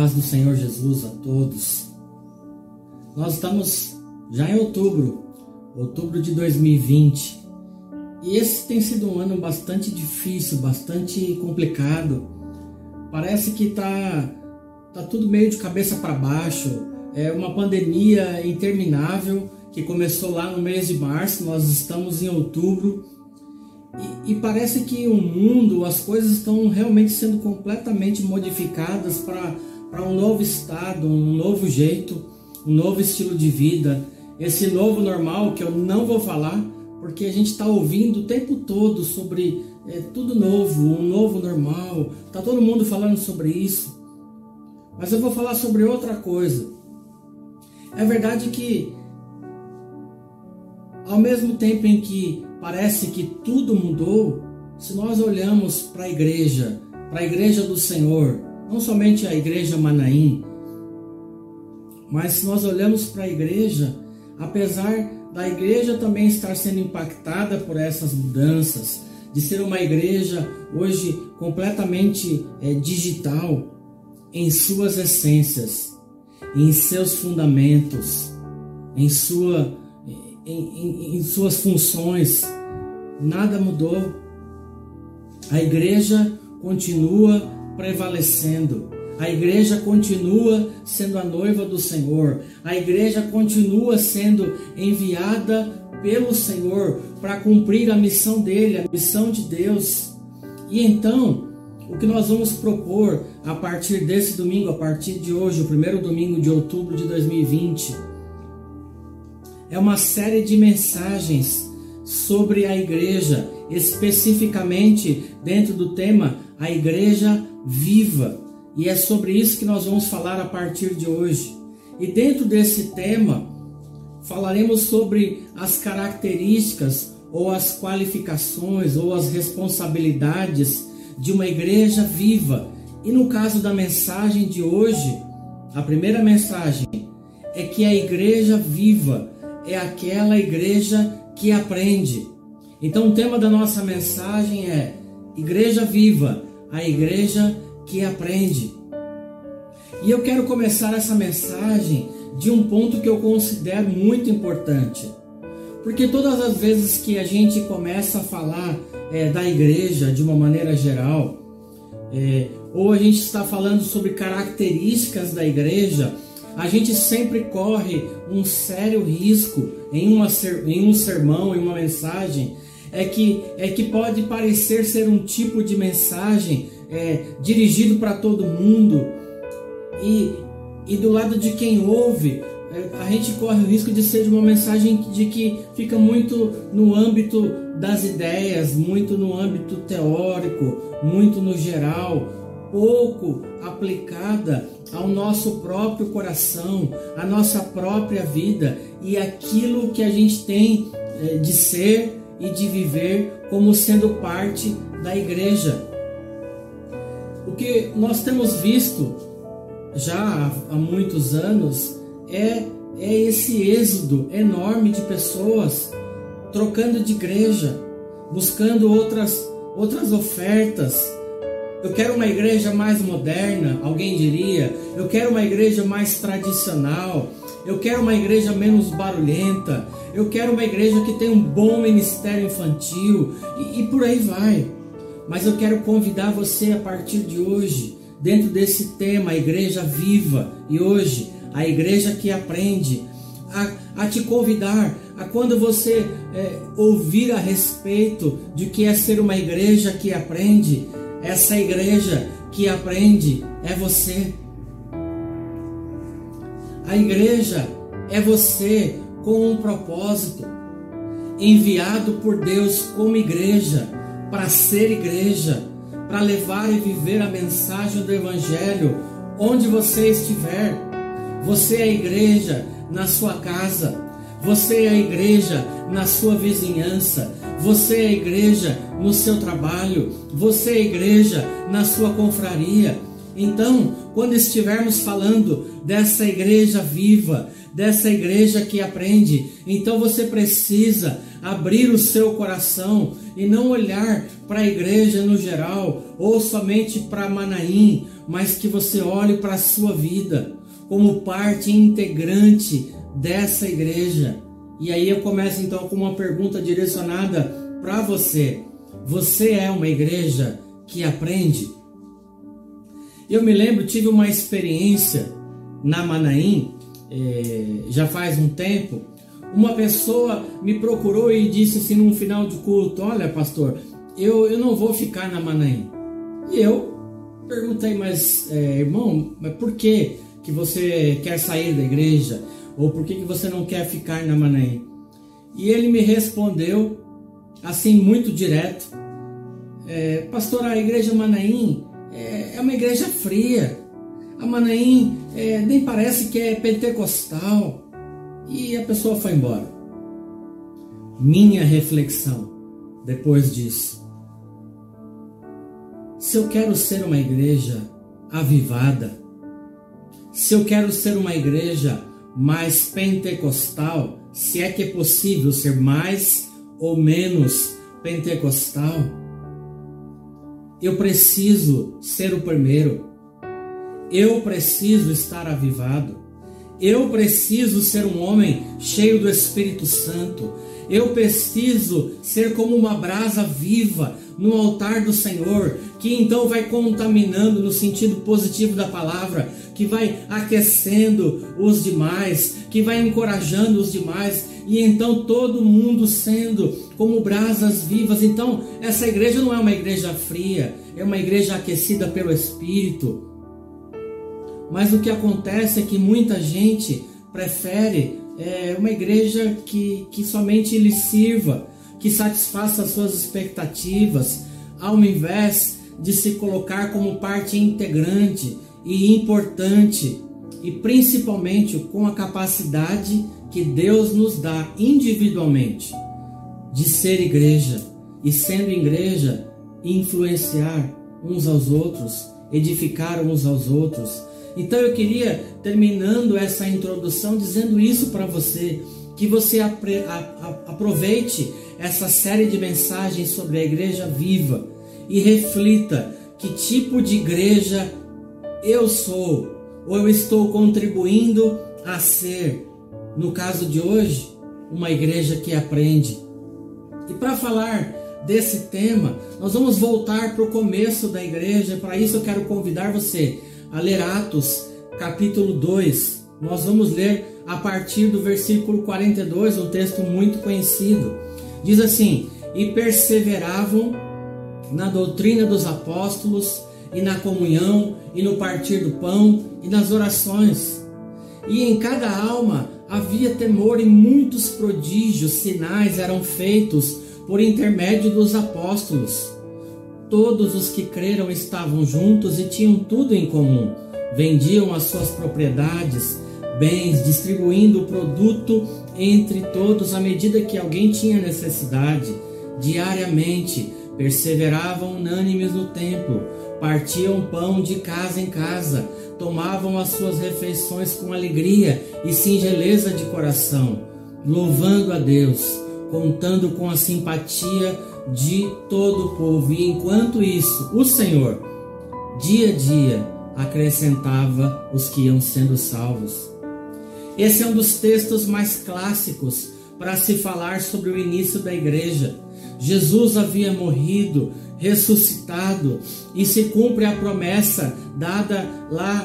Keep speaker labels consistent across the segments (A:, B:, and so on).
A: paz do Senhor Jesus a todos. Nós estamos já em outubro, outubro de 2020. E esse tem sido um ano bastante difícil, bastante complicado. Parece que tá tá tudo meio de cabeça para baixo. É uma pandemia interminável que começou lá no mês de março, nós estamos em outubro. E, e parece que o mundo, as coisas estão realmente sendo completamente modificadas para um novo estado, um novo jeito um novo estilo de vida, esse novo normal que eu não vou falar, porque a gente está ouvindo o tempo todo sobre é, tudo novo, um novo normal, tá todo mundo falando sobre isso. Mas eu vou falar sobre outra coisa. É verdade que ao mesmo tempo em que parece que tudo mudou, se nós olhamos para a igreja, para a igreja do Senhor, não somente a igreja Manaim, mas se nós olhamos para a igreja, apesar da igreja também estar sendo impactada por essas mudanças, de ser uma igreja hoje completamente é, digital em suas essências, em seus fundamentos, em, sua, em, em, em suas funções, nada mudou. A igreja continua prevalecendo a igreja continua sendo a noiva do Senhor. A igreja continua sendo enviada pelo Senhor para cumprir a missão dele, a missão de Deus. E então, o que nós vamos propor a partir desse domingo, a partir de hoje, o primeiro domingo de outubro de 2020, é uma série de mensagens sobre a igreja, especificamente dentro do tema a igreja viva. E é sobre isso que nós vamos falar a partir de hoje. E dentro desse tema, falaremos sobre as características ou as qualificações ou as responsabilidades de uma igreja viva. E no caso da mensagem de hoje, a primeira mensagem é que a igreja viva é aquela igreja que aprende. Então o tema da nossa mensagem é Igreja Viva, a igreja que aprende. E eu quero começar essa mensagem de um ponto que eu considero muito importante. Porque todas as vezes que a gente começa a falar é, da igreja de uma maneira geral, é, ou a gente está falando sobre características da igreja, a gente sempre corre um sério risco em, uma, em um sermão, em uma mensagem, é que, é que pode parecer ser um tipo de mensagem é, dirigido para todo mundo. E, e do lado de quem ouve, é, a gente corre o risco de ser uma mensagem de que fica muito no âmbito das ideias, muito no âmbito teórico, muito no geral, pouco aplicada ao nosso próprio coração, à nossa própria vida e aquilo que a gente tem é, de ser e de viver como sendo parte da igreja. O que nós temos visto já há muitos anos é, é esse êxodo enorme de pessoas trocando de igreja, buscando outras, outras ofertas. Eu quero uma igreja mais moderna, alguém diria. Eu quero uma igreja mais tradicional. Eu quero uma igreja menos barulhenta. Eu quero uma igreja que tenha um bom ministério infantil. E, e por aí vai. Mas eu quero convidar você a partir de hoje, dentro desse tema, a igreja viva, e hoje, a igreja que aprende, a, a te convidar a quando você é, ouvir a respeito de que é ser uma igreja que aprende, essa igreja que aprende é você. A igreja é você com um propósito, enviado por Deus como igreja para ser igreja, para levar e viver a mensagem do Evangelho onde você estiver. Você é a igreja na sua casa, você é a igreja na sua vizinhança, você é a igreja no seu trabalho, você é a igreja na sua confraria. Então, quando estivermos falando dessa igreja viva, dessa igreja que aprende, então você precisa abrir o seu coração e não olhar para a igreja no geral ou somente para Manaim, mas que você olhe para a sua vida como parte integrante dessa igreja. E aí eu começo então com uma pergunta direcionada para você. Você é uma igreja que aprende? Eu me lembro, tive uma experiência na Manaim, é, já faz um tempo. Uma pessoa me procurou e disse assim no final de culto: Olha, pastor, eu, eu não vou ficar na Manaim. E eu perguntei, mas é, irmão, mas por que, que você quer sair da igreja? Ou por que, que você não quer ficar na Manaim? E ele me respondeu assim, muito direto: é, Pastor, a igreja Manaim é, é uma igreja fria. A Manaim é, nem parece que é pentecostal. E a pessoa foi embora. Minha reflexão depois disso. Se eu quero ser uma igreja avivada, se eu quero ser uma igreja mais pentecostal, se é que é possível ser mais ou menos pentecostal, eu preciso ser o primeiro. Eu preciso estar avivado. Eu preciso ser um homem cheio do Espírito Santo. Eu preciso ser como uma brasa viva no altar do Senhor, que então vai contaminando no sentido positivo da palavra, que vai aquecendo os demais, que vai encorajando os demais, e então todo mundo sendo como brasas vivas. Então, essa igreja não é uma igreja fria, é uma igreja aquecida pelo Espírito. Mas o que acontece é que muita gente prefere é, uma igreja que, que somente lhe sirva, que satisfaça as suas expectativas, ao invés de se colocar como parte integrante e importante, e principalmente com a capacidade que Deus nos dá individualmente de ser igreja e sendo igreja influenciar uns aos outros, edificar uns aos outros. Então eu queria terminando essa introdução dizendo isso para você, que você aproveite essa série de mensagens sobre a igreja viva e reflita que tipo de igreja eu sou ou eu estou contribuindo a ser, no caso de hoje, uma igreja que aprende. E para falar desse tema, nós vamos voltar para o começo da igreja. Para isso, eu quero convidar você a ler Atos, capítulo 2. Nós vamos ler a partir do versículo 42, um texto muito conhecido. Diz assim: E perseveravam na doutrina dos apóstolos, e na comunhão, e no partir do pão, e nas orações. E em cada alma havia temor, e muitos prodígios, sinais eram feitos por intermédio dos apóstolos. Todos os que creram estavam juntos e tinham tudo em comum. Vendiam as suas propriedades, bens, distribuindo o produto entre todos à medida que alguém tinha necessidade. Diariamente perseveravam unânimes no templo, partiam pão de casa em casa, tomavam as suas refeições com alegria e singeleza de coração, louvando a Deus contando com a simpatia de todo o povo. E enquanto isso, o Senhor, dia a dia, acrescentava os que iam sendo salvos. Esse é um dos textos mais clássicos para se falar sobre o início da igreja. Jesus havia morrido, ressuscitado, e se cumpre a promessa dada lá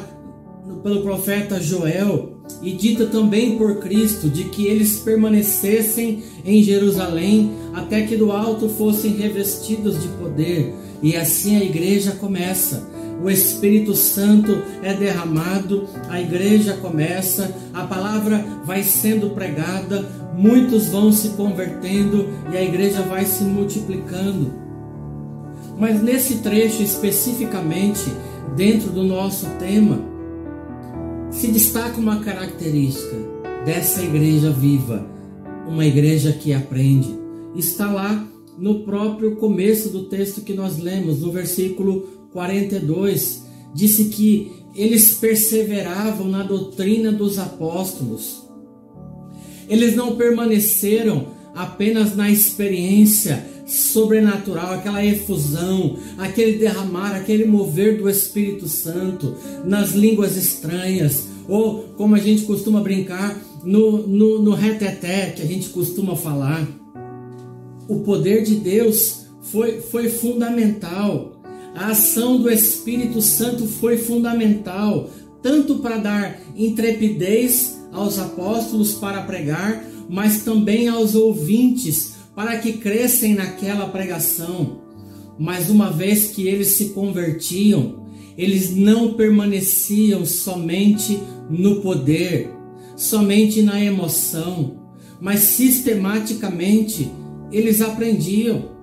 A: pelo profeta Joel e dita também por Cristo de que eles permanecessem em Jerusalém até que do alto fossem revestidos de poder. E assim a igreja começa. O Espírito Santo é derramado, a igreja começa, a palavra vai sendo pregada, muitos vão se convertendo e a igreja vai se multiplicando. Mas nesse trecho especificamente, dentro do nosso tema, se destaca uma característica dessa igreja viva, uma igreja que aprende. Está lá no próprio começo do texto que nós lemos, no versículo 42, disse que eles perseveravam na doutrina dos apóstolos. Eles não permaneceram apenas na experiência sobrenatural, aquela efusão, aquele derramar, aquele mover do Espírito Santo nas línguas estranhas, ou como a gente costuma brincar, no, no, no reteté que a gente costuma falar. O poder de Deus foi, foi fundamental. A ação do Espírito Santo foi fundamental, tanto para dar intrepidez aos apóstolos para pregar, mas também aos ouvintes para que crescem naquela pregação. Mas uma vez que eles se convertiam, eles não permaneciam somente no poder, somente na emoção, mas sistematicamente eles aprendiam.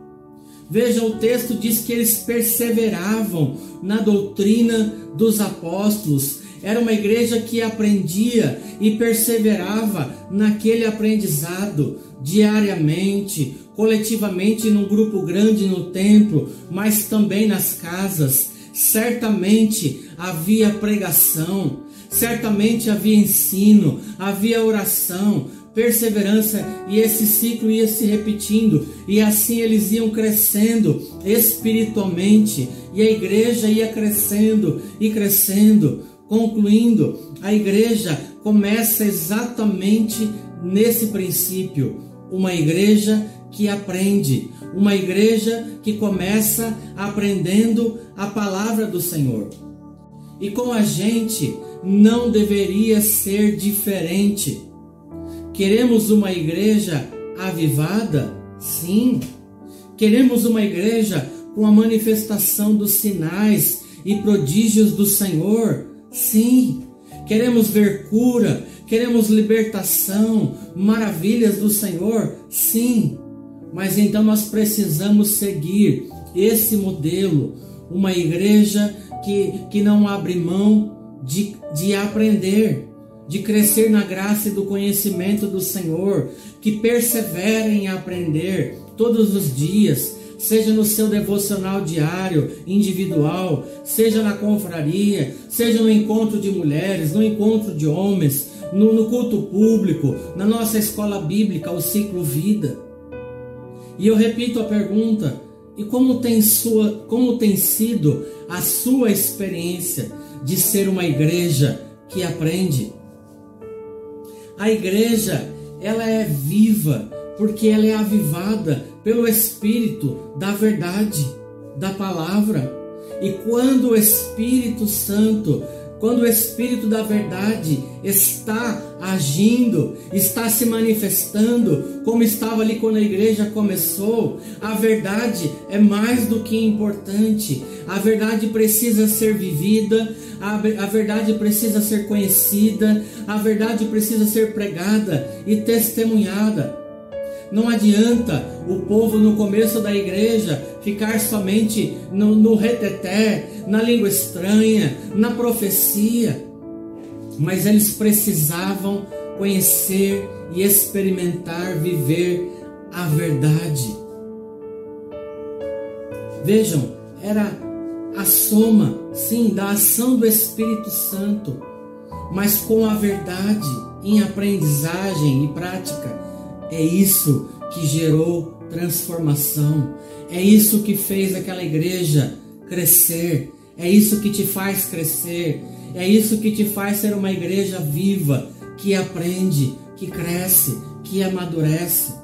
A: Veja, o texto diz que eles perseveravam na doutrina dos apóstolos. Era uma igreja que aprendia e perseverava naquele aprendizado diariamente, coletivamente num grupo grande no templo, mas também nas casas. Certamente havia pregação, certamente havia ensino, havia oração, perseverança e esse ciclo ia se repetindo e assim eles iam crescendo espiritualmente e a igreja ia crescendo e crescendo. Concluindo, a igreja começa exatamente nesse princípio, uma igreja que aprende, uma igreja que começa aprendendo a palavra do Senhor. E com a gente não deveria ser diferente. Queremos uma igreja avivada? Sim. Queremos uma igreja com a manifestação dos sinais e prodígios do Senhor? Sim. Queremos ver cura, queremos libertação, maravilhas do Senhor? Sim. Mas então nós precisamos seguir esse modelo, uma igreja que, que não abre mão de, de aprender, de crescer na graça e do conhecimento do Senhor, que persevera em aprender todos os dias, seja no seu devocional diário, individual, seja na confraria, seja no encontro de mulheres, no encontro de homens, no, no culto público, na nossa escola bíblica, o ciclo vida. E eu repito a pergunta: e como tem, sua, como tem sido a sua experiência de ser uma igreja que aprende? A igreja, ela é viva porque ela é avivada pelo Espírito da verdade, da palavra. E quando o Espírito Santo quando o Espírito da Verdade está agindo, está se manifestando, como estava ali quando a igreja começou, a verdade é mais do que importante. A verdade precisa ser vivida, a, a verdade precisa ser conhecida, a verdade precisa ser pregada e testemunhada. Não adianta o povo no começo da igreja ficar somente no, no reteté, na língua estranha, na profecia, mas eles precisavam conhecer e experimentar, viver a verdade. Vejam, era a soma, sim, da ação do Espírito Santo, mas com a verdade em aprendizagem e prática é isso que gerou transformação. É isso que fez aquela igreja crescer. É isso que te faz crescer. É isso que te faz ser uma igreja viva, que aprende, que cresce, que amadurece.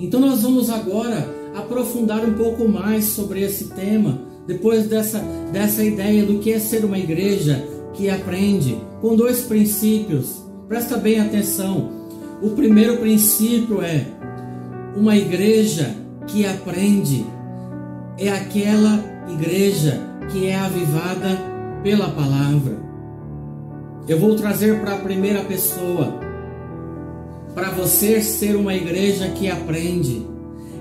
A: Então nós vamos agora aprofundar um pouco mais sobre esse tema, depois dessa, dessa ideia do que é ser uma igreja que aprende, com dois princípios. Presta bem atenção. O primeiro princípio é uma igreja que aprende é aquela igreja que é avivada pela palavra. Eu vou trazer para a primeira pessoa. Para você ser uma igreja que aprende,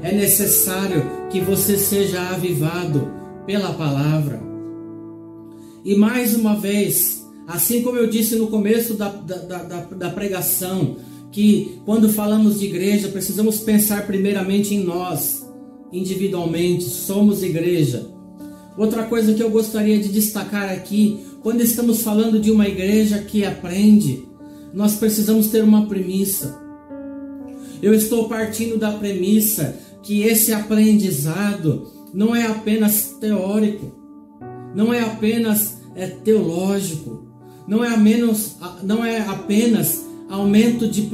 A: é necessário que você seja avivado pela palavra. E mais uma vez, assim como eu disse no começo da, da, da, da pregação, que quando falamos de igreja, precisamos pensar primeiramente em nós, individualmente, somos igreja. Outra coisa que eu gostaria de destacar aqui, quando estamos falando de uma igreja que aprende, nós precisamos ter uma premissa. Eu estou partindo da premissa que esse aprendizado não é apenas teórico, não é apenas é, teológico, não é, menos, não é apenas aumento de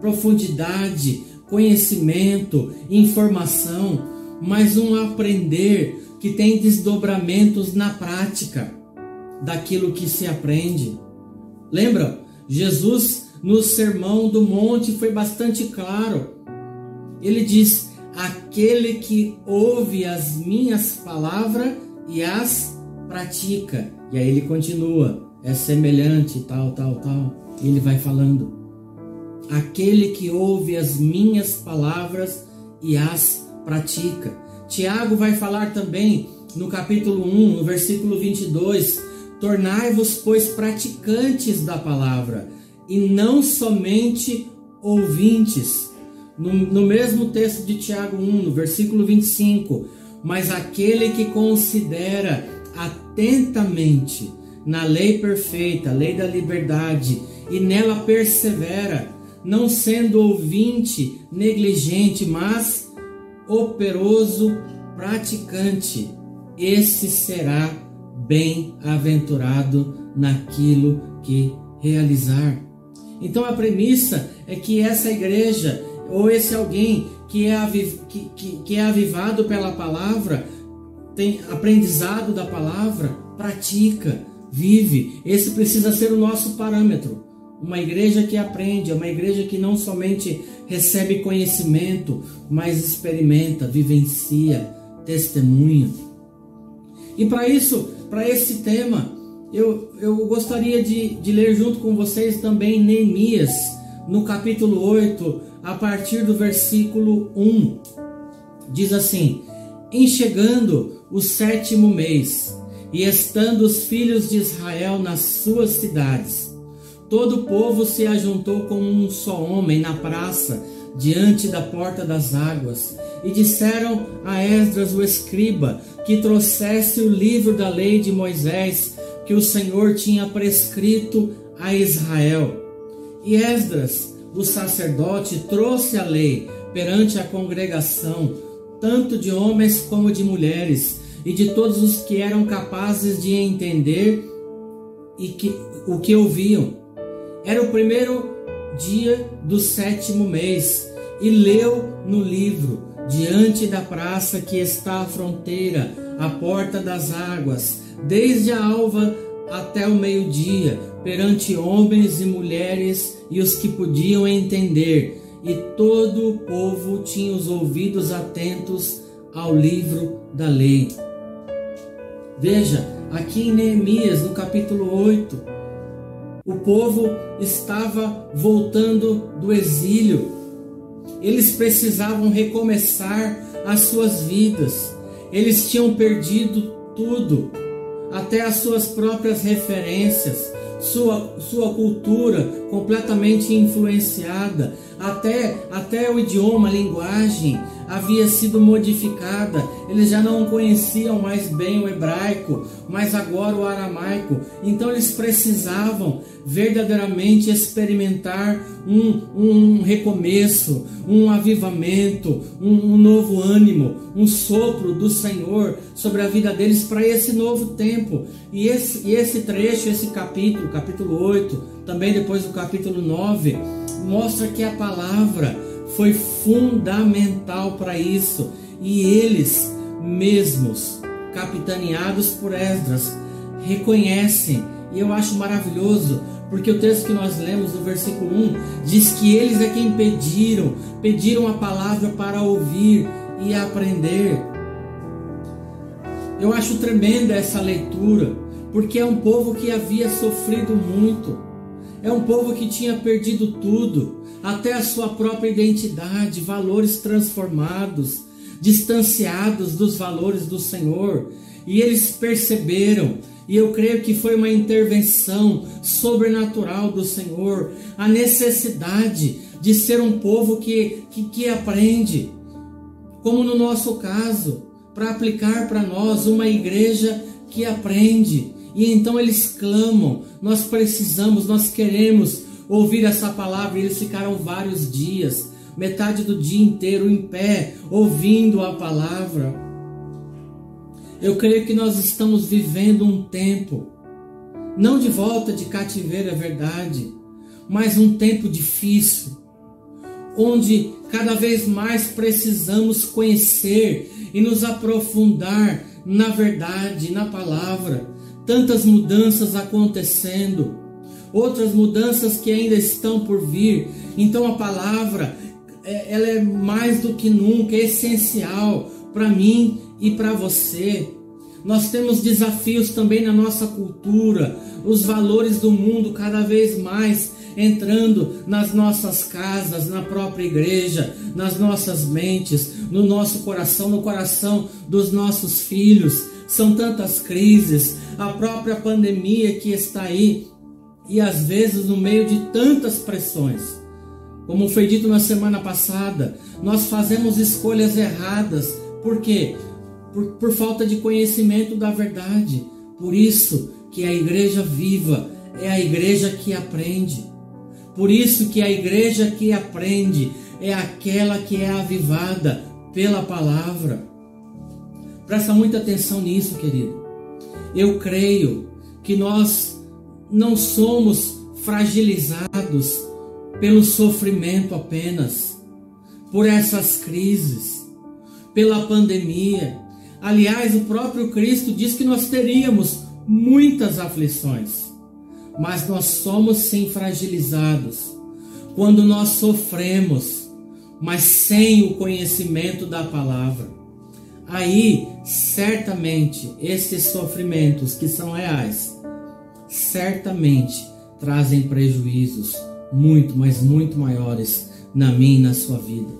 A: profundidade, conhecimento, informação, mas um aprender que tem desdobramentos na prática daquilo que se aprende. Lembra? Jesus no Sermão do Monte foi bastante claro. Ele diz: Aquele que ouve as minhas palavras e as pratica. E aí ele continua: É semelhante, tal, tal, tal. Ele vai falando: Aquele que ouve as minhas palavras e as pratica. Tiago vai falar também no capítulo 1, no versículo 22, Tornai-vos, pois, praticantes da palavra, e não somente ouvintes. No, no, mesmo texto de Tiago 1, no versículo 25, mas aquele que considera atentamente na lei perfeita, lei da liberdade, e nela persevera, não sendo ouvinte negligente, mas operoso praticante, esse será bem-aventurado naquilo que realizar. Então a premissa é que essa igreja ou esse alguém que é, aviv, que, que, que é avivado pela palavra, tem aprendizado da palavra, pratica, vive. Esse precisa ser o nosso parâmetro. Uma igreja que aprende, é uma igreja que não somente recebe conhecimento, mas experimenta, vivencia, testemunha. E para isso, para esse tema, eu, eu gostaria de, de ler junto com vocês também Neemias, no capítulo 8, a partir do versículo 1. Diz assim: Em chegando o sétimo mês, e estando os filhos de Israel nas suas cidades, todo o povo se ajuntou como um só homem na praça, diante da porta das águas, e disseram a Esdras o escriba que trouxesse o livro da lei de Moisés que o Senhor tinha prescrito a Israel. E Esdras, o sacerdote, trouxe a lei perante a congregação, tanto de homens como de mulheres, e de todos os que eram capazes de entender e que, o que ouviam. Era o primeiro dia do sétimo mês, e leu no livro, diante da praça que está à fronteira, à porta das águas, desde a alva até o meio-dia, perante homens e mulheres e os que podiam entender, e todo o povo tinha os ouvidos atentos ao livro da lei. Veja, aqui em Neemias, no capítulo 8, o povo estava voltando do exílio. Eles precisavam recomeçar as suas vidas. Eles tinham perdido tudo até as suas próprias referências, sua, sua cultura completamente influenciada, até, até o idioma, a linguagem havia sido modificada. Eles já não conheciam mais bem o hebraico, mas agora o aramaico. Então eles precisavam verdadeiramente experimentar um, um recomeço, um avivamento, um, um novo ânimo, um sopro do Senhor sobre a vida deles para esse novo tempo. E esse, e esse trecho, esse capítulo, capítulo 8, também depois do capítulo 9, mostra que a palavra foi fundamental para isso. E eles mesmos, capitaneados por Esdras, reconhecem, e eu acho maravilhoso, porque o texto que nós lemos no versículo 1 diz que eles é quem pediram, pediram a palavra para ouvir e aprender. Eu acho tremenda essa leitura, porque é um povo que havia sofrido muito é um povo que tinha perdido tudo, até a sua própria identidade, valores transformados, distanciados dos valores do Senhor. E eles perceberam, e eu creio que foi uma intervenção sobrenatural do Senhor, a necessidade de ser um povo que, que, que aprende, como no nosso caso, para aplicar para nós uma igreja que aprende, e então eles clamam: Nós precisamos, nós queremos ouvir essa palavra. E eles ficaram vários dias, metade do dia inteiro em pé, ouvindo a palavra. Eu creio que nós estamos vivendo um tempo, não de volta de cativeiro, é verdade, mas um tempo difícil, onde cada vez mais precisamos conhecer e nos aprofundar na verdade, na palavra. Tantas mudanças acontecendo, outras mudanças que ainda estão por vir. Então a palavra, é, ela é mais do que nunca é essencial para mim e para você. Nós temos desafios também na nossa cultura, os valores do mundo cada vez mais entrando nas nossas casas, na própria igreja, nas nossas mentes, no nosso coração, no coração dos nossos filhos. São tantas crises, a própria pandemia que está aí, e às vezes no meio de tantas pressões. Como foi dito na semana passada, nós fazemos escolhas erradas. Por quê? Por, por falta de conhecimento da verdade. Por isso que a igreja viva é a igreja que aprende. Por isso que a igreja que aprende é aquela que é avivada pela palavra. Presta muita atenção nisso, querido. Eu creio que nós não somos fragilizados pelo sofrimento apenas, por essas crises, pela pandemia. Aliás, o próprio Cristo diz que nós teríamos muitas aflições mas nós somos sim fragilizados quando nós sofremos, mas sem o conhecimento da palavra. Aí, certamente, esses sofrimentos que são reais, certamente trazem prejuízos muito, mas muito maiores na minha e na sua vida.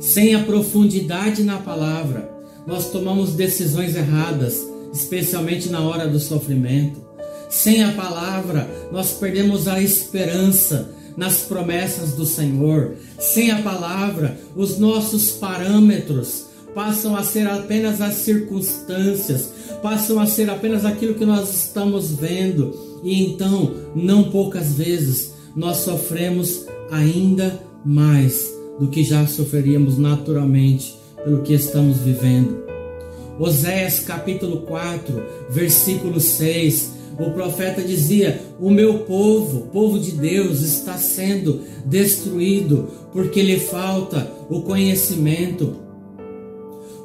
A: Sem a profundidade na palavra, nós tomamos decisões erradas, especialmente na hora do sofrimento. Sem a palavra, nós perdemos a esperança nas promessas do Senhor. Sem a palavra, os nossos parâmetros passam a ser apenas as circunstâncias, passam a ser apenas aquilo que nós estamos vendo. E então, não poucas vezes, nós sofremos ainda mais do que já sofreríamos naturalmente pelo que estamos vivendo. Oséias capítulo 4, versículo 6 o profeta dizia: O meu povo, povo de Deus, está sendo destruído porque lhe falta o conhecimento.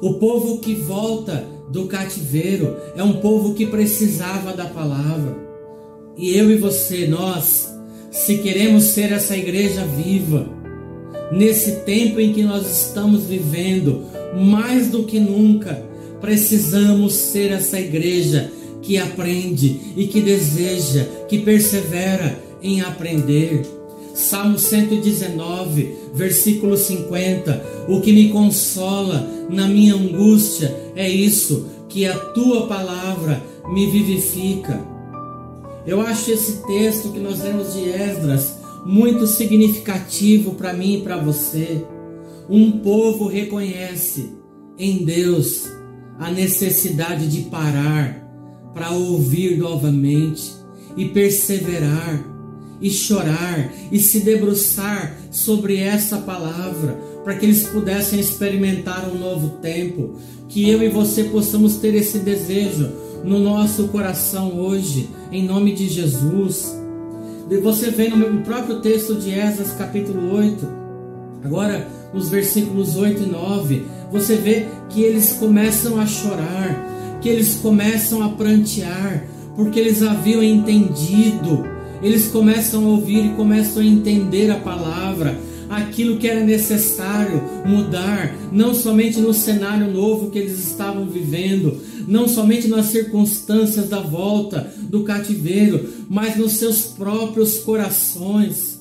A: O povo que volta do cativeiro é um povo que precisava da palavra. E eu e você, nós, se queremos ser essa igreja viva, nesse tempo em que nós estamos vivendo, mais do que nunca, precisamos ser essa igreja que aprende e que deseja, que persevera em aprender. Salmo 119, versículo 50. O que me consola na minha angústia é isso, que a tua palavra me vivifica. Eu acho esse texto que nós lemos de Esdras muito significativo para mim e para você. Um povo reconhece em Deus a necessidade de parar para ouvir novamente e perseverar e chorar e se debruçar sobre essa palavra, para que eles pudessem experimentar um novo tempo, que eu e você possamos ter esse desejo no nosso coração hoje, em nome de Jesus. Você vê no próprio texto de Esdras, capítulo 8, agora nos versículos 8 e 9, você vê que eles começam a chorar, que eles começam a prantear, porque eles haviam entendido, eles começam a ouvir e começam a entender a palavra, aquilo que era necessário mudar, não somente no cenário novo que eles estavam vivendo, não somente nas circunstâncias da volta do cativeiro, mas nos seus próprios corações.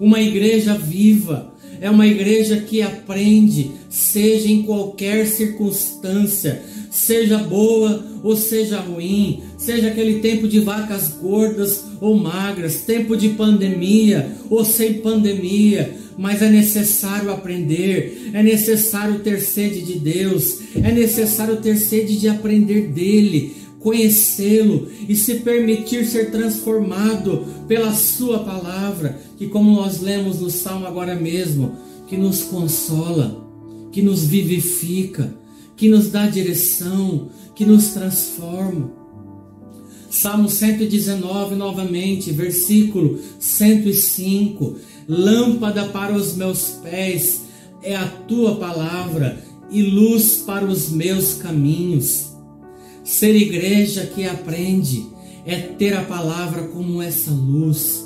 A: Uma igreja viva, é uma igreja que aprende, seja em qualquer circunstância, seja boa ou seja ruim, seja aquele tempo de vacas gordas ou magras, tempo de pandemia ou sem pandemia, mas é necessário aprender, é necessário ter sede de Deus, é necessário ter sede de aprender dele, conhecê-lo e se permitir ser transformado pela sua palavra, que como nós lemos no salmo agora mesmo, que nos consola, que nos vivifica, que nos dá direção, que nos transforma. Salmo 119, novamente, versículo 105. Lâmpada para os meus pés é a tua palavra e luz para os meus caminhos. Ser igreja que aprende é ter a palavra como essa luz,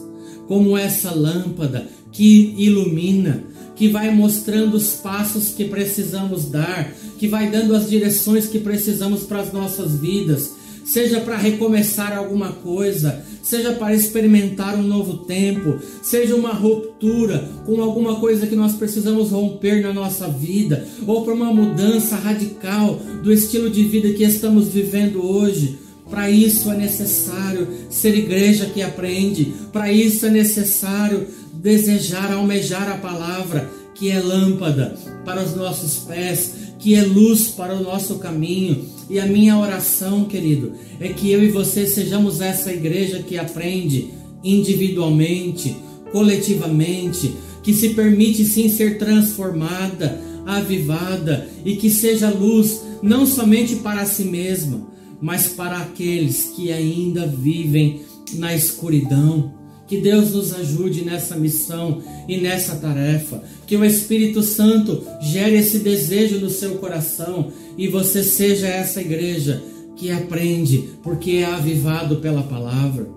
A: como essa lâmpada que ilumina, que vai mostrando os passos que precisamos dar, que vai dando as direções que precisamos para as nossas vidas, seja para recomeçar alguma coisa, seja para experimentar um novo tempo, seja uma ruptura com alguma coisa que nós precisamos romper na nossa vida, ou para uma mudança radical do estilo de vida que estamos vivendo hoje. Para isso é necessário ser igreja que aprende, para isso é necessário desejar, almejar a palavra, que é lâmpada para os nossos pés, que é luz para o nosso caminho. E a minha oração, querido, é que eu e você sejamos essa igreja que aprende individualmente, coletivamente, que se permite sim ser transformada, avivada e que seja luz não somente para si mesma, mas para aqueles que ainda vivem na escuridão que Deus nos ajude nessa missão e nessa tarefa. Que o Espírito Santo gere esse desejo no seu coração e você seja essa igreja que aprende, porque é avivado pela palavra.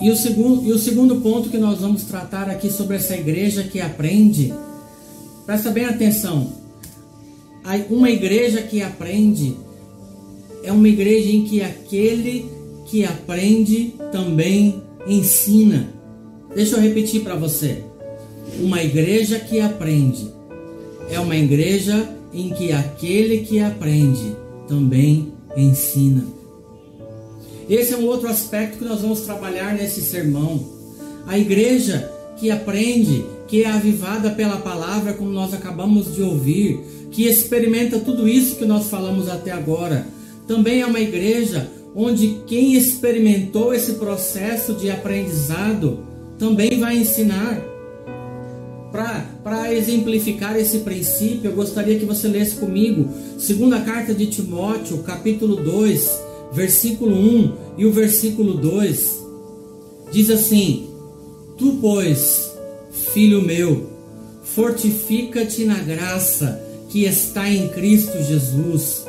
A: E o, segundo, e o segundo ponto que nós vamos tratar aqui sobre essa igreja que aprende, presta bem atenção. Uma igreja que aprende é uma igreja em que aquele que aprende também ensina. Deixa eu repetir para você. Uma igreja que aprende é uma igreja em que aquele que aprende também ensina. Esse é um outro aspecto que nós vamos trabalhar nesse sermão. A igreja que aprende, que é avivada pela palavra, como nós acabamos de ouvir, que experimenta tudo isso que nós falamos até agora, também é uma igreja onde quem experimentou esse processo de aprendizado também vai ensinar. Para exemplificar esse princípio, eu gostaria que você lesse comigo, segunda carta de Timóteo, capítulo 2, versículo 1 e o versículo 2. Diz assim: Tu, pois, filho meu, fortifica-te na graça que está em Cristo Jesus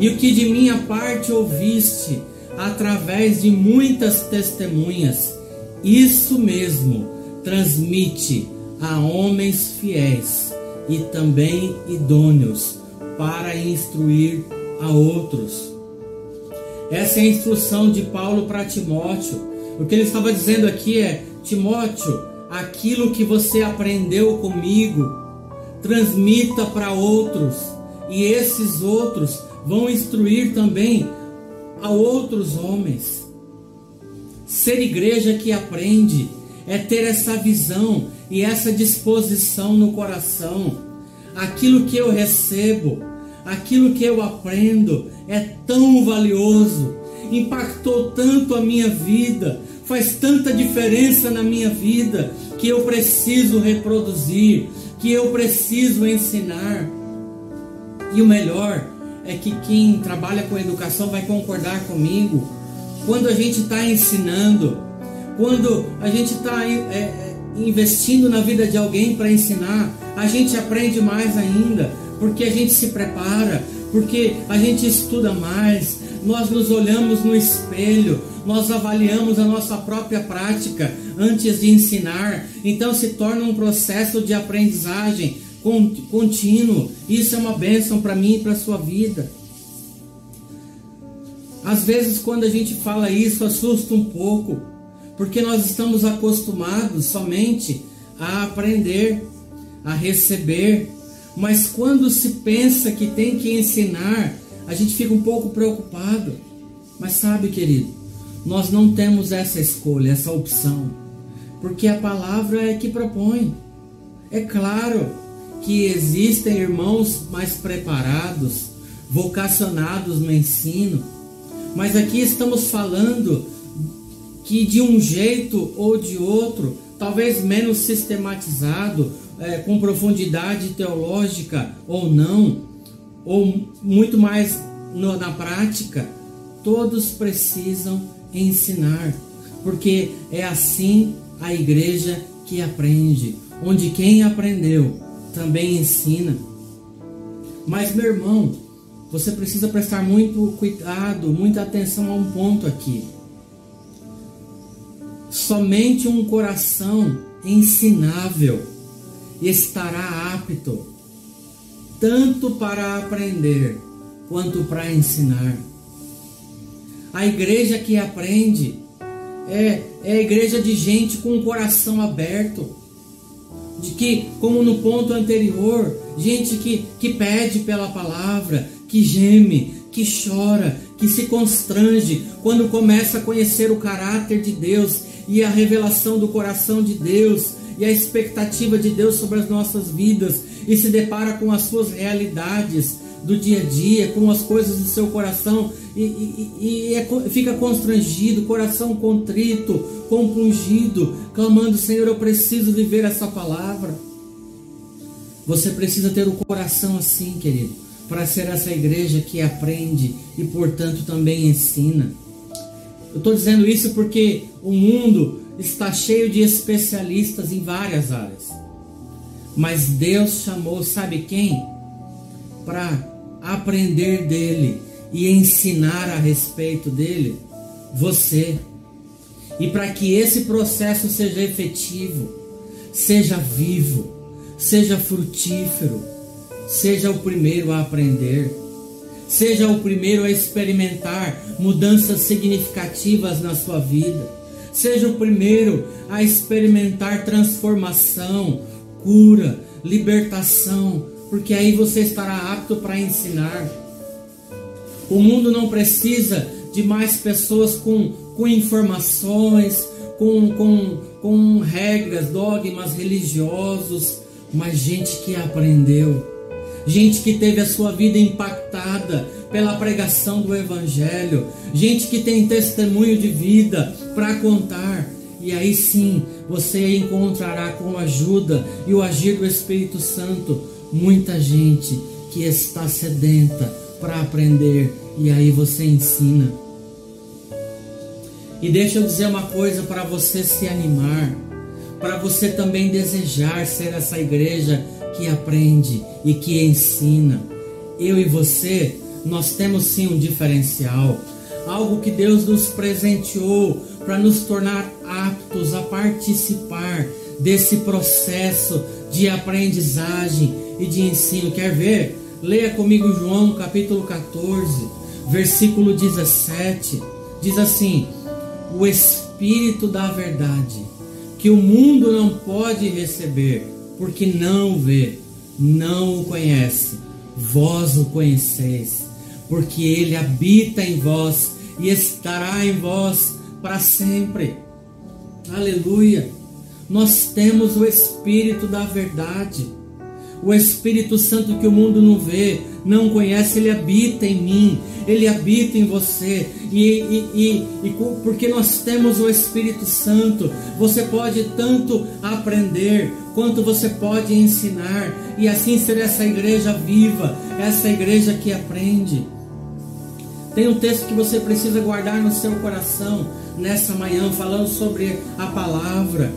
A: e o que de minha parte ouviste através de muitas testemunhas, isso mesmo transmite a homens fiéis e também idôneos para instruir a outros. Essa é a instrução de Paulo para Timóteo. O que ele estava dizendo aqui é: Timóteo, aquilo que você aprendeu comigo, transmita para outros, e esses outros vão instruir também a outros homens. Ser igreja que aprende é ter essa visão e essa disposição no coração. Aquilo que eu recebo, aquilo que eu aprendo é tão valioso, impactou tanto a minha vida, faz tanta diferença na minha vida que eu preciso reproduzir, que eu preciso ensinar. E o melhor é que quem trabalha com educação vai concordar comigo. Quando a gente está ensinando, quando a gente está é, é, investindo na vida de alguém para ensinar, a gente aprende mais ainda, porque a gente se prepara, porque a gente estuda mais, nós nos olhamos no espelho, nós avaliamos a nossa própria prática antes de ensinar, então se torna um processo de aprendizagem contínuo. Isso é uma bênção para mim e para a sua vida. Às vezes, quando a gente fala isso, assusta um pouco, porque nós estamos acostumados somente a aprender, a receber. Mas quando se pensa que tem que ensinar, a gente fica um pouco preocupado. Mas sabe, querido, nós não temos essa escolha, essa opção, porque a palavra é que propõe. É claro que existem irmãos mais preparados, vocacionados no ensino, mas aqui estamos falando que de um jeito ou de outro, talvez menos sistematizado é, com profundidade teológica ou não, ou muito mais no, na prática, todos precisam ensinar, porque é assim a igreja que aprende, onde quem aprendeu também ensina. Mas, meu irmão, você precisa prestar muito cuidado, muita atenção a um ponto aqui. Somente um coração ensinável estará apto tanto para aprender quanto para ensinar. A igreja que aprende é, é a igreja de gente com o coração aberto. De que, como no ponto anterior, gente que, que pede pela palavra, que geme, que chora, que se constrange quando começa a conhecer o caráter de Deus e a revelação do coração de Deus e a expectativa de Deus sobre as nossas vidas e se depara com as suas realidades do dia a dia, com as coisas do seu coração e, e, e é, fica constrangido, coração contrito, compungido, clamando: Senhor, eu preciso viver essa palavra. Você precisa ter o coração assim, querido, para ser essa igreja que aprende e, portanto, também ensina. Eu estou dizendo isso porque o mundo está cheio de especialistas em várias áreas. Mas Deus chamou, sabe quem? Para aprender dele e ensinar a respeito dele, você. E para que esse processo seja efetivo, seja vivo, seja frutífero, seja o primeiro a aprender, seja o primeiro a experimentar mudanças significativas na sua vida, seja o primeiro a experimentar transformação, cura, libertação, porque aí você estará apto para ensinar. O mundo não precisa de mais pessoas com, com informações, com, com, com regras, dogmas religiosos, mas gente que aprendeu, gente que teve a sua vida impactada pela pregação do Evangelho, gente que tem testemunho de vida para contar. E aí sim você encontrará com a ajuda e o agir do Espírito Santo muita gente que está sedenta para aprender e aí você ensina. E deixa eu dizer uma coisa para você se animar, para você também desejar ser essa igreja que aprende e que ensina. Eu e você, nós temos sim um diferencial, algo que Deus nos presenteou para nos tornar aptos a participar desse processo de aprendizagem e de ensino. Quer ver? Leia comigo João capítulo 14, versículo 17. Diz assim: O Espírito da Verdade, que o mundo não pode receber, porque não vê, não o conhece. Vós o conheceis, porque ele habita em vós e estará em vós para sempre. Aleluia. Nós temos o Espírito da Verdade. O Espírito Santo que o mundo não vê, não conhece, ele habita em mim, ele habita em você. E, e, e, e, porque nós temos o Espírito Santo, você pode tanto aprender quanto você pode ensinar, e assim ser essa igreja viva, essa igreja que aprende. Tem um texto que você precisa guardar no seu coração nessa manhã, falando sobre a palavra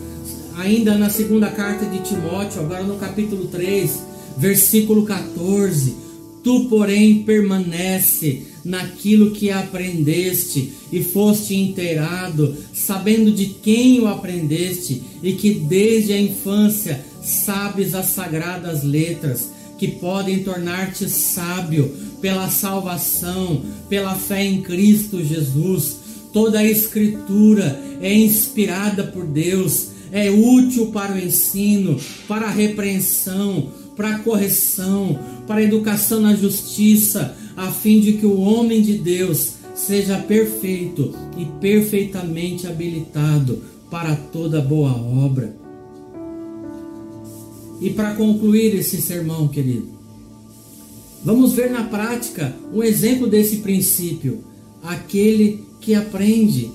A: ainda na segunda carta de Timóteo, agora no capítulo 3, versículo 14. Tu, porém, permanece naquilo que aprendeste e foste inteirado, sabendo de quem o aprendeste e que desde a infância sabes as sagradas letras que podem tornar-te sábio pela salvação, pela fé em Cristo Jesus. Toda a Escritura é inspirada por Deus é útil para o ensino, para a repreensão, para a correção, para a educação na justiça, a fim de que o homem de Deus seja perfeito e perfeitamente habilitado para toda boa obra. E para concluir esse sermão, querido, vamos ver na prática um exemplo desse princípio. Aquele que aprende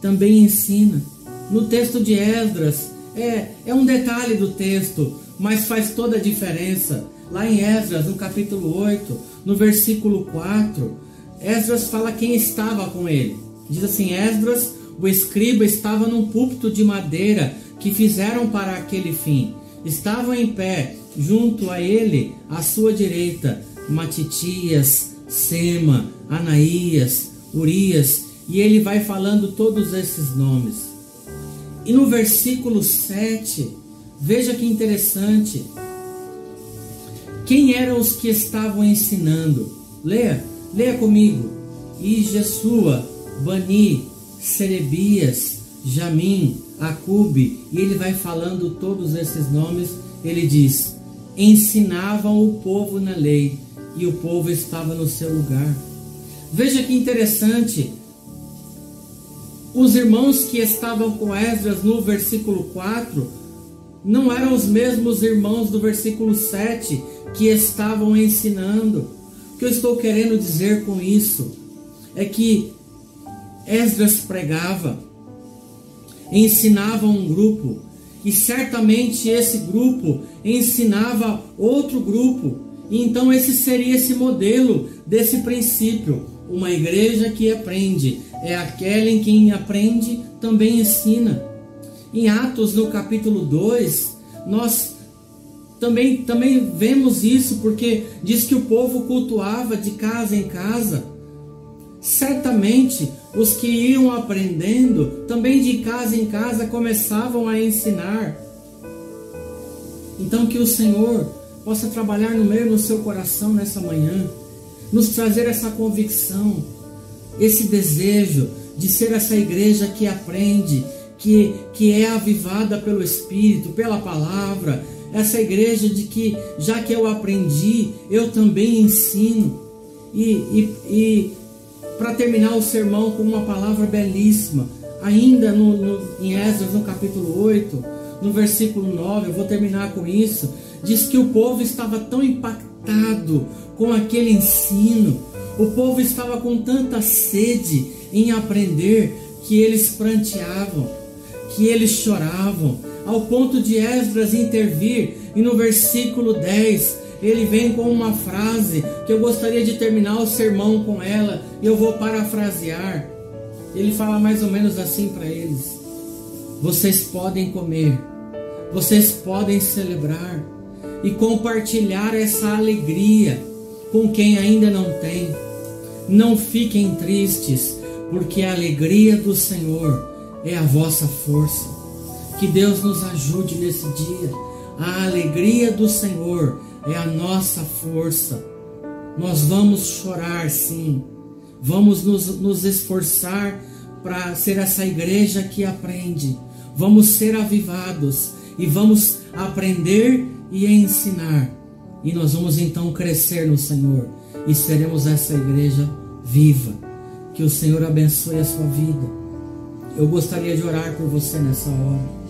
A: também ensina. No texto de Esdras, é, é um detalhe do texto, mas faz toda a diferença. Lá em Esdras, no capítulo 8, no versículo 4, Esdras fala quem estava com ele. Diz assim: Esdras, o escriba, estava num púlpito de madeira que fizeram para aquele fim. Estavam em pé, junto a ele, à sua direita, Matitias, Sema, Anaías, Urias, e ele vai falando todos esses nomes. E no versículo 7, veja que interessante. Quem eram os que estavam ensinando? Leia, leia comigo. E Jesua, Bani, Serebias, Jamim, Acube, e ele vai falando todos esses nomes. Ele diz: ensinavam o povo na lei, e o povo estava no seu lugar. Veja que interessante. Os irmãos que estavam com Esdras no versículo 4 não eram os mesmos irmãos do versículo 7 que estavam ensinando. O que eu estou querendo dizer com isso é que Esdras pregava, ensinava um grupo, e certamente esse grupo ensinava outro grupo. Então esse seria esse modelo desse princípio. Uma igreja que aprende é aquela em quem aprende também ensina. Em Atos, no capítulo 2, nós também, também vemos isso, porque diz que o povo cultuava de casa em casa. Certamente os que iam aprendendo, também de casa em casa, começavam a ensinar. Então, que o Senhor possa trabalhar no meio do seu coração nessa manhã, nos trazer essa convicção, esse desejo de ser essa igreja que aprende, que, que é avivada pelo Espírito, pela palavra, essa igreja de que, já que eu aprendi, eu também ensino. E, e, e para terminar o sermão com uma palavra belíssima, ainda no, no, em Esdras, no capítulo 8, no versículo 9, eu vou terminar com isso. Diz que o povo estava tão impactado com aquele ensino, o povo estava com tanta sede em aprender que eles pranteavam, que eles choravam, ao ponto de Esdras intervir e no versículo 10 ele vem com uma frase que eu gostaria de terminar o sermão com ela, e eu vou parafrasear. Ele fala mais ou menos assim para eles: Vocês podem comer, vocês podem celebrar e compartilhar essa alegria com quem ainda não tem. Não fiquem tristes, porque a alegria do Senhor é a vossa força. Que Deus nos ajude nesse dia. A alegria do Senhor é a nossa força. Nós vamos chorar, sim. Vamos nos, nos esforçar para ser essa igreja que aprende. Vamos ser avivados e vamos aprender e ensinar. E nós vamos então crescer no Senhor e seremos essa igreja viva. Que o Senhor abençoe a sua vida. Eu gostaria de orar por você nessa hora.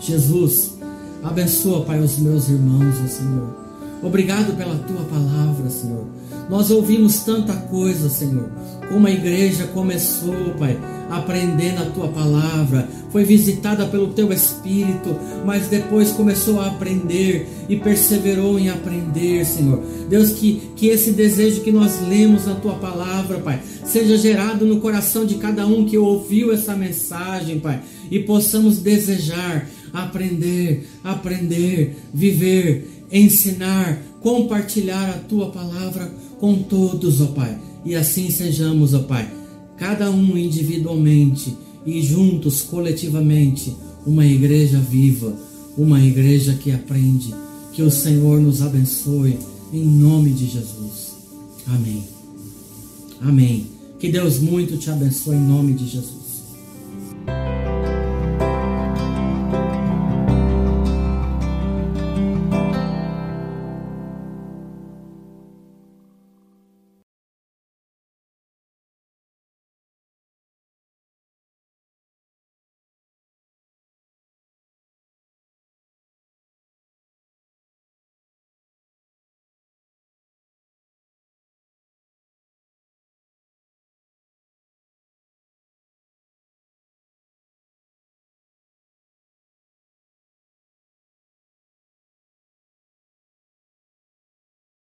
A: Jesus, abençoa, Pai, os meus irmãos, Senhor. Obrigado pela tua palavra, Senhor. Nós ouvimos tanta coisa, Senhor. Como a igreja começou, Pai, aprendendo a tua palavra, foi visitada pelo teu espírito, mas depois começou a aprender e perseverou em aprender, Senhor. Deus, que, que esse desejo que nós lemos na tua palavra, Pai, seja gerado no coração de cada um que ouviu essa mensagem, Pai, e possamos desejar aprender, aprender, viver ensinar, compartilhar a tua palavra com todos, ó Pai. E assim sejamos, ó Pai, cada um individualmente e juntos, coletivamente, uma igreja viva, uma igreja que aprende. Que o Senhor nos abençoe em nome de Jesus. Amém. Amém. Que Deus muito te abençoe em nome de Jesus.